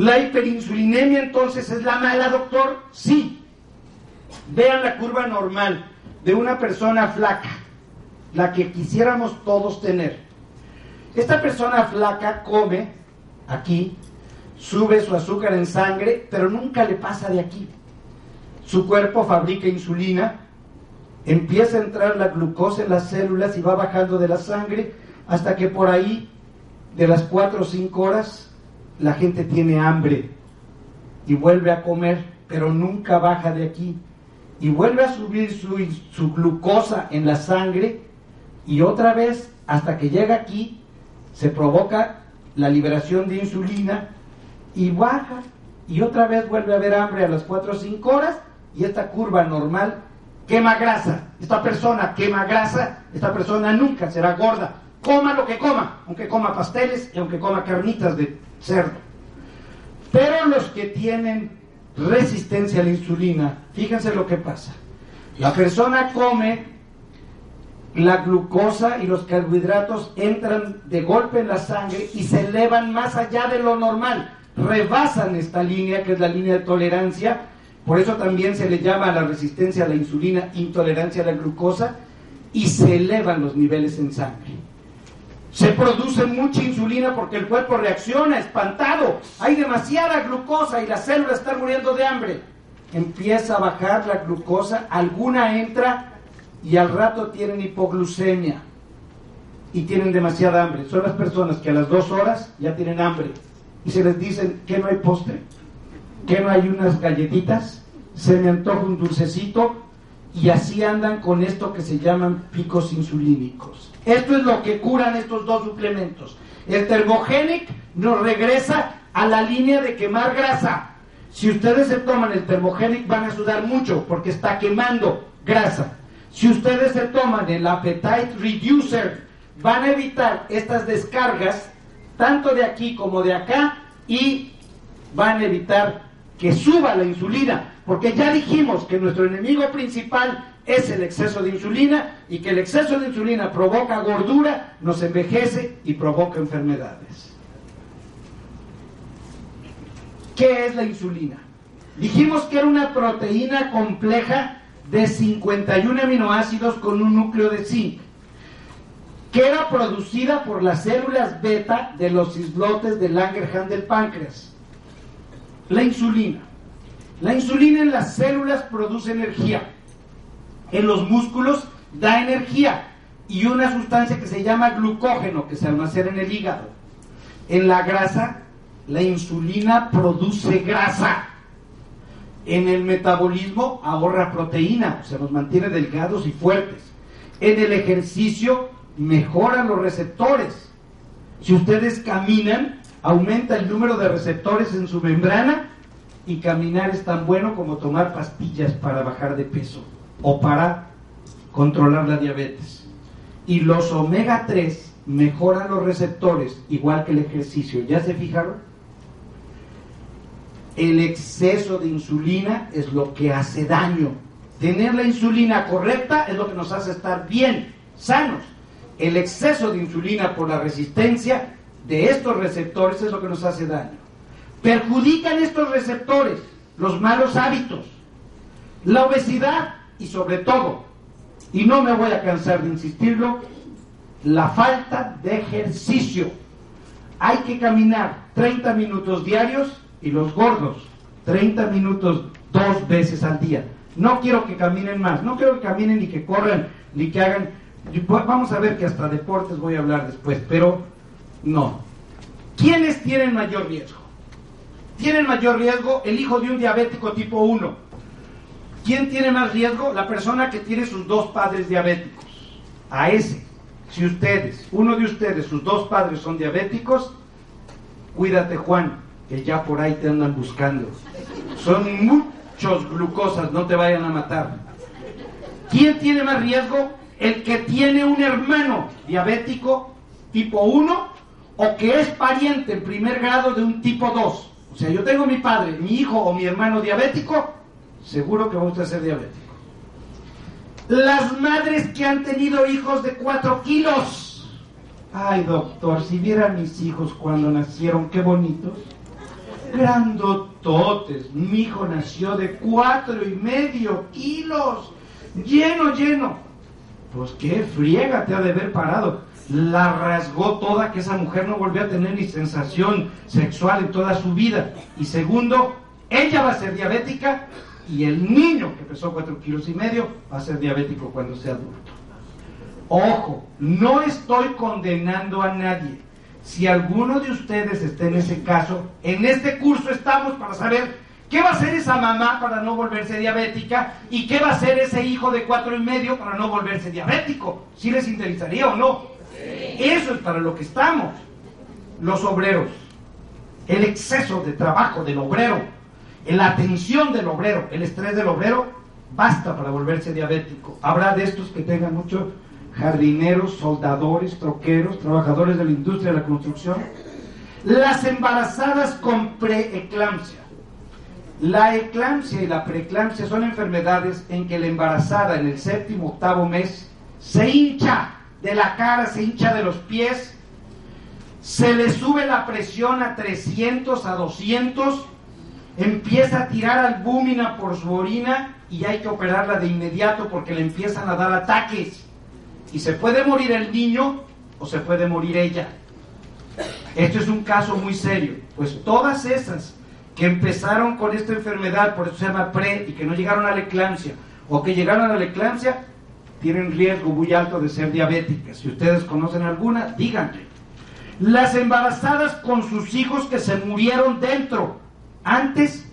¿La hiperinsulinemia entonces es la mala, doctor? Sí. Vean la curva normal de una persona flaca, la que quisiéramos todos tener. Esta persona flaca come aquí, sube su azúcar en sangre, pero nunca le pasa de aquí. Su cuerpo fabrica insulina, empieza a entrar la glucosa en las células y va bajando de la sangre hasta que por ahí, de las 4 o 5 horas, la gente tiene hambre y vuelve a comer, pero nunca baja de aquí. Y vuelve a subir su, su glucosa en la sangre y otra vez, hasta que llega aquí, se provoca la liberación de insulina y baja y otra vez vuelve a haber hambre a las 4 o 5 horas y esta curva normal quema grasa. Esta persona quema grasa, esta persona nunca será gorda. Coma lo que coma, aunque coma pasteles y aunque coma carnitas de cerdo. Pero los que tienen resistencia a la insulina, fíjense lo que pasa. La persona come, la glucosa y los carbohidratos entran de golpe en la sangre y se elevan más allá de lo normal. Rebasan esta línea, que es la línea de tolerancia. Por eso también se le llama a la resistencia a la insulina intolerancia a la glucosa y se elevan los niveles en sangre. Se produce mucha insulina porque el cuerpo reacciona espantado. Hay demasiada glucosa y las células están muriendo de hambre. Empieza a bajar la glucosa, alguna entra y al rato tienen hipoglucemia y tienen demasiada hambre. Son las personas que a las dos horas ya tienen hambre y se les dicen que no hay postre, que no hay unas galletitas, se me antoja un dulcecito y así andan con esto que se llaman picos insulínicos. Esto es lo que curan estos dos suplementos. El Thermogenic nos regresa a la línea de quemar grasa. Si ustedes se toman el Thermogenic van a sudar mucho porque está quemando grasa. Si ustedes se toman el Appetite Reducer van a evitar estas descargas tanto de aquí como de acá y van a evitar que suba la insulina, porque ya dijimos que nuestro enemigo principal es el exceso de insulina y que el exceso de insulina provoca gordura, nos envejece y provoca enfermedades. ¿Qué es la insulina? Dijimos que era una proteína compleja de 51 aminoácidos con un núcleo de zinc, que era producida por las células beta de los islotes de Langerhans del páncreas. La insulina. La insulina en las células produce energía en los músculos da energía y una sustancia que se llama glucógeno que se almacena en el hígado. En la grasa, la insulina produce grasa. En el metabolismo ahorra proteína, se nos mantiene delgados y fuertes. En el ejercicio mejora los receptores. Si ustedes caminan, aumenta el número de receptores en su membrana y caminar es tan bueno como tomar pastillas para bajar de peso o para controlar la diabetes. Y los omega 3 mejoran los receptores, igual que el ejercicio. ¿Ya se fijaron? El exceso de insulina es lo que hace daño. Tener la insulina correcta es lo que nos hace estar bien, sanos. El exceso de insulina por la resistencia de estos receptores es lo que nos hace daño. Perjudican estos receptores los malos hábitos, la obesidad, y sobre todo, y no me voy a cansar de insistirlo, la falta de ejercicio. Hay que caminar 30 minutos diarios y los gordos 30 minutos dos veces al día. No quiero que caminen más, no quiero que caminen ni que corran, ni que hagan... Vamos a ver que hasta deportes voy a hablar después, pero no. ¿Quiénes tienen mayor riesgo? Tienen mayor riesgo el hijo de un diabético tipo 1 ¿Quién tiene más riesgo? La persona que tiene sus dos padres diabéticos. A ese. Si ustedes, uno de ustedes, sus dos padres son diabéticos, cuídate Juan, que ya por ahí te andan buscando. Son muchos glucosas, no te vayan a matar. ¿Quién tiene más riesgo? El que tiene un hermano diabético tipo 1 o que es pariente en primer grado de un tipo 2. O sea, yo tengo mi padre, mi hijo o mi hermano diabético, seguro que va usted a ser diabético. Las madres que han tenido hijos de 4 kilos. Ay, doctor, si viera mis hijos cuando nacieron, qué bonitos. Grandototes. Mi hijo nació de cuatro y medio kilos. Lleno, lleno. Pues qué friega te ha de haber parado. La rasgó toda, que esa mujer no volvió a tener ni sensación sexual en toda su vida. Y segundo, ella va a ser diabética y el niño que pesó cuatro kilos y medio va a ser diabético cuando sea adulto. Ojo, no estoy condenando a nadie. Si alguno de ustedes está en ese caso, en este curso estamos para saber qué va a hacer esa mamá para no volverse diabética y qué va a hacer ese hijo de cuatro y medio para no volverse diabético. ¿Si les interesaría o no? Eso es para lo que estamos. Los obreros, el exceso de trabajo del obrero, la atención del obrero, el estrés del obrero, basta para volverse diabético. Habrá de estos que tengan mucho jardineros, soldadores, troqueros, trabajadores de la industria de la construcción. Las embarazadas con preeclampsia. La eclampsia y la preeclampsia son enfermedades en que la embarazada en el séptimo, octavo mes se hincha de la cara, se hincha de los pies, se le sube la presión a 300, a 200, empieza a tirar albúmina por su orina y hay que operarla de inmediato porque le empiezan a dar ataques. Y se puede morir el niño o se puede morir ella. Esto es un caso muy serio. Pues todas esas que empezaron con esta enfermedad, por eso se llama pre, y que no llegaron a la eclampsia, o que llegaron a la eclampsia, tienen riesgo muy alto de ser diabéticas. Si ustedes conocen alguna, díganle. Las embarazadas con sus hijos que se murieron dentro, antes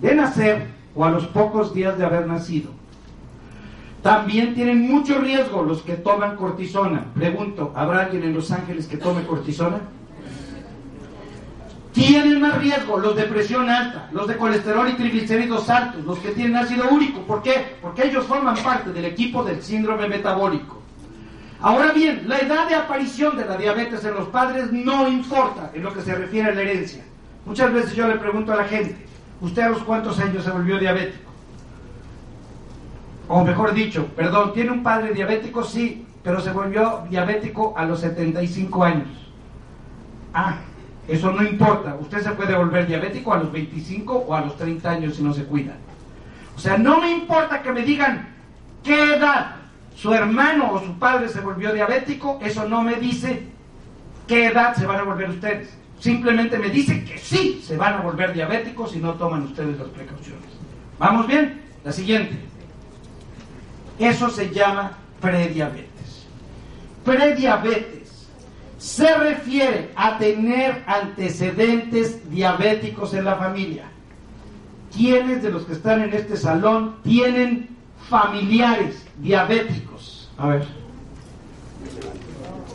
de nacer o a los pocos días de haber nacido. También tienen mucho riesgo los que toman cortisona. Pregunto, ¿habrá alguien en Los Ángeles que tome cortisona? Tienen más riesgo los de presión alta, los de colesterol y triglicéridos altos, los que tienen ácido úrico. ¿Por qué? Porque ellos forman parte del equipo del síndrome metabólico. Ahora bien, la edad de aparición de la diabetes en los padres no importa en lo que se refiere a la herencia. Muchas veces yo le pregunto a la gente, ¿usted a los cuántos años se volvió diabético? O mejor dicho, perdón, ¿tiene un padre diabético? Sí, pero se volvió diabético a los 75 años. Ah, eso no importa. Usted se puede volver diabético a los 25 o a los 30 años si no se cuida. O sea, no me importa que me digan qué edad su hermano o su padre se volvió diabético, eso no me dice qué edad se van a volver ustedes. Simplemente me dice que sí se van a volver diabéticos si no toman ustedes las precauciones. ¿Vamos bien? La siguiente. Eso se llama prediabetes. Prediabetes se refiere a tener antecedentes diabéticos en la familia. ¿Quiénes de los que están en este salón tienen familiares diabéticos? A ver.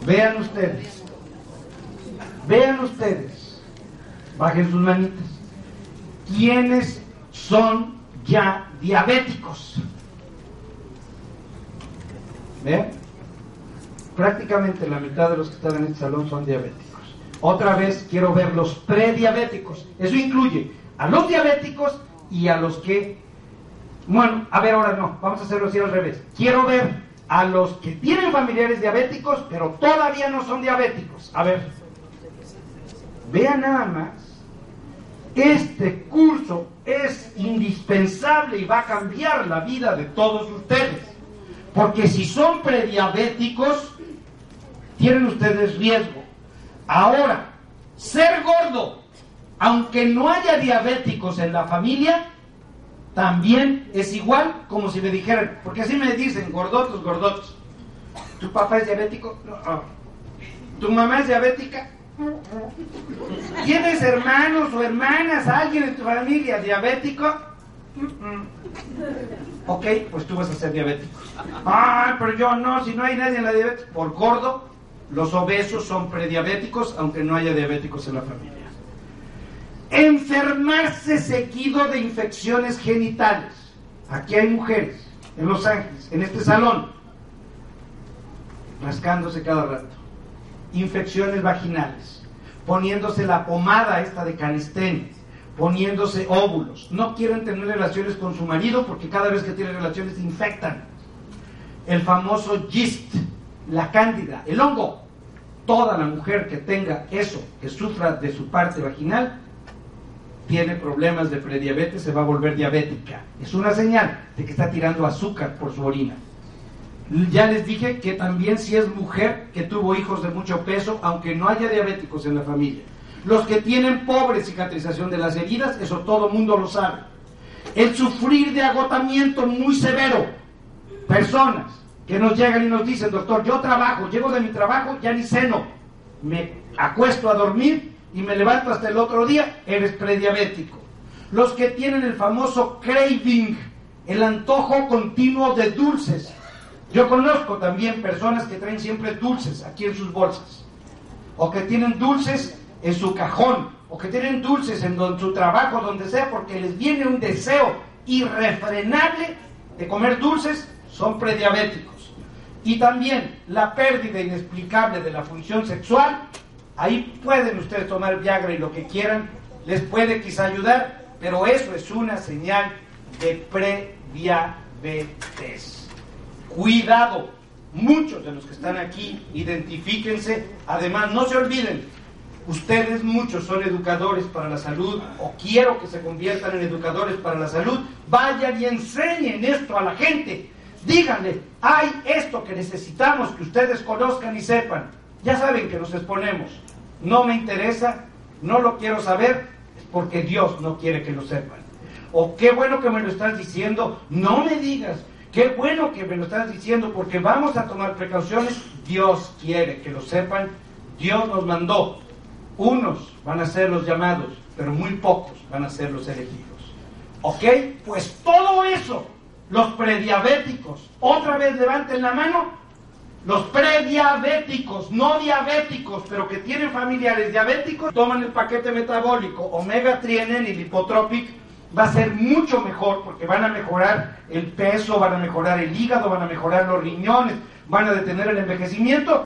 Vean ustedes. Vean ustedes. Bajen sus manitas. ¿Quiénes son ya diabéticos? ¿Ven? Prácticamente la mitad de los que están en este salón son diabéticos. Otra vez quiero ver los prediabéticos. Eso incluye a los diabéticos y a los que... Bueno, a ver, ahora no, vamos a hacerlo así al revés. Quiero ver a los que tienen familiares diabéticos, pero todavía no son diabéticos. A ver, vean nada más. Este curso es indispensable y va a cambiar la vida de todos ustedes. Porque si son prediabéticos, tienen ustedes riesgo. Ahora, ser gordo, aunque no haya diabéticos en la familia, también es igual como si me dijeran, porque así me dicen, gordotos, gordotos. ¿Tu papá es diabético? No. ¿Tu mamá es diabética? ¿Tienes hermanos o hermanas, alguien en tu familia diabético? Ok, pues tú vas a ser diabético. Ay, pero yo no, si no hay nadie en la diabetes. Por gordo, los obesos son prediabéticos, aunque no haya diabéticos en la familia. Enfermarse seguido de infecciones genitales. Aquí hay mujeres, en Los Ángeles, en este salón, rascándose cada rato. Infecciones vaginales, poniéndose la pomada esta de canistén, poniéndose óvulos. No quieren tener relaciones con su marido porque cada vez que tienen relaciones se infectan. El famoso gist, la cándida, el hongo. Toda la mujer que tenga eso, que sufra de su parte vaginal, tiene problemas de prediabetes, se va a volver diabética. Es una señal de que está tirando azúcar por su orina. Ya les dije que también si es mujer que tuvo hijos de mucho peso, aunque no haya diabéticos en la familia. Los que tienen pobre cicatrización de las heridas, eso todo mundo lo sabe. El sufrir de agotamiento muy severo. Personas que nos llegan y nos dicen, doctor, yo trabajo, llego de mi trabajo, ya ni ceno, me acuesto a dormir y me levanto hasta el otro día, eres prediabético. Los que tienen el famoso craving, el antojo continuo de dulces. Yo conozco también personas que traen siempre dulces aquí en sus bolsas, o que tienen dulces en su cajón, o que tienen dulces en su trabajo, donde sea, porque les viene un deseo irrefrenable de comer dulces, son prediabéticos. Y también la pérdida inexplicable de la función sexual, ahí pueden ustedes tomar Viagra y lo que quieran, les puede quizá ayudar, pero eso es una señal de prediabetes. Cuidado, muchos de los que están aquí, identifíquense, además no se olviden, ustedes muchos son educadores para la salud o quiero que se conviertan en educadores para la salud, vayan y enseñen esto a la gente. Díganle, hay esto que necesitamos que ustedes conozcan y sepan. Ya saben que nos exponemos. No me interesa, no lo quiero saber, es porque Dios no quiere que lo sepan. O qué bueno que me lo estás diciendo, no me digas, qué bueno que me lo estás diciendo porque vamos a tomar precauciones. Dios quiere que lo sepan, Dios nos mandó unos van a ser los llamados, pero muy pocos van a ser los elegidos. ¿Ok? Pues todo eso, los prediabéticos, otra vez levanten la mano, los prediabéticos, no diabéticos, pero que tienen familiares diabéticos, toman el paquete metabólico omega trienen y lipotropic, va a ser mucho mejor porque van a mejorar el peso, van a mejorar el hígado, van a mejorar los riñones, van a detener el envejecimiento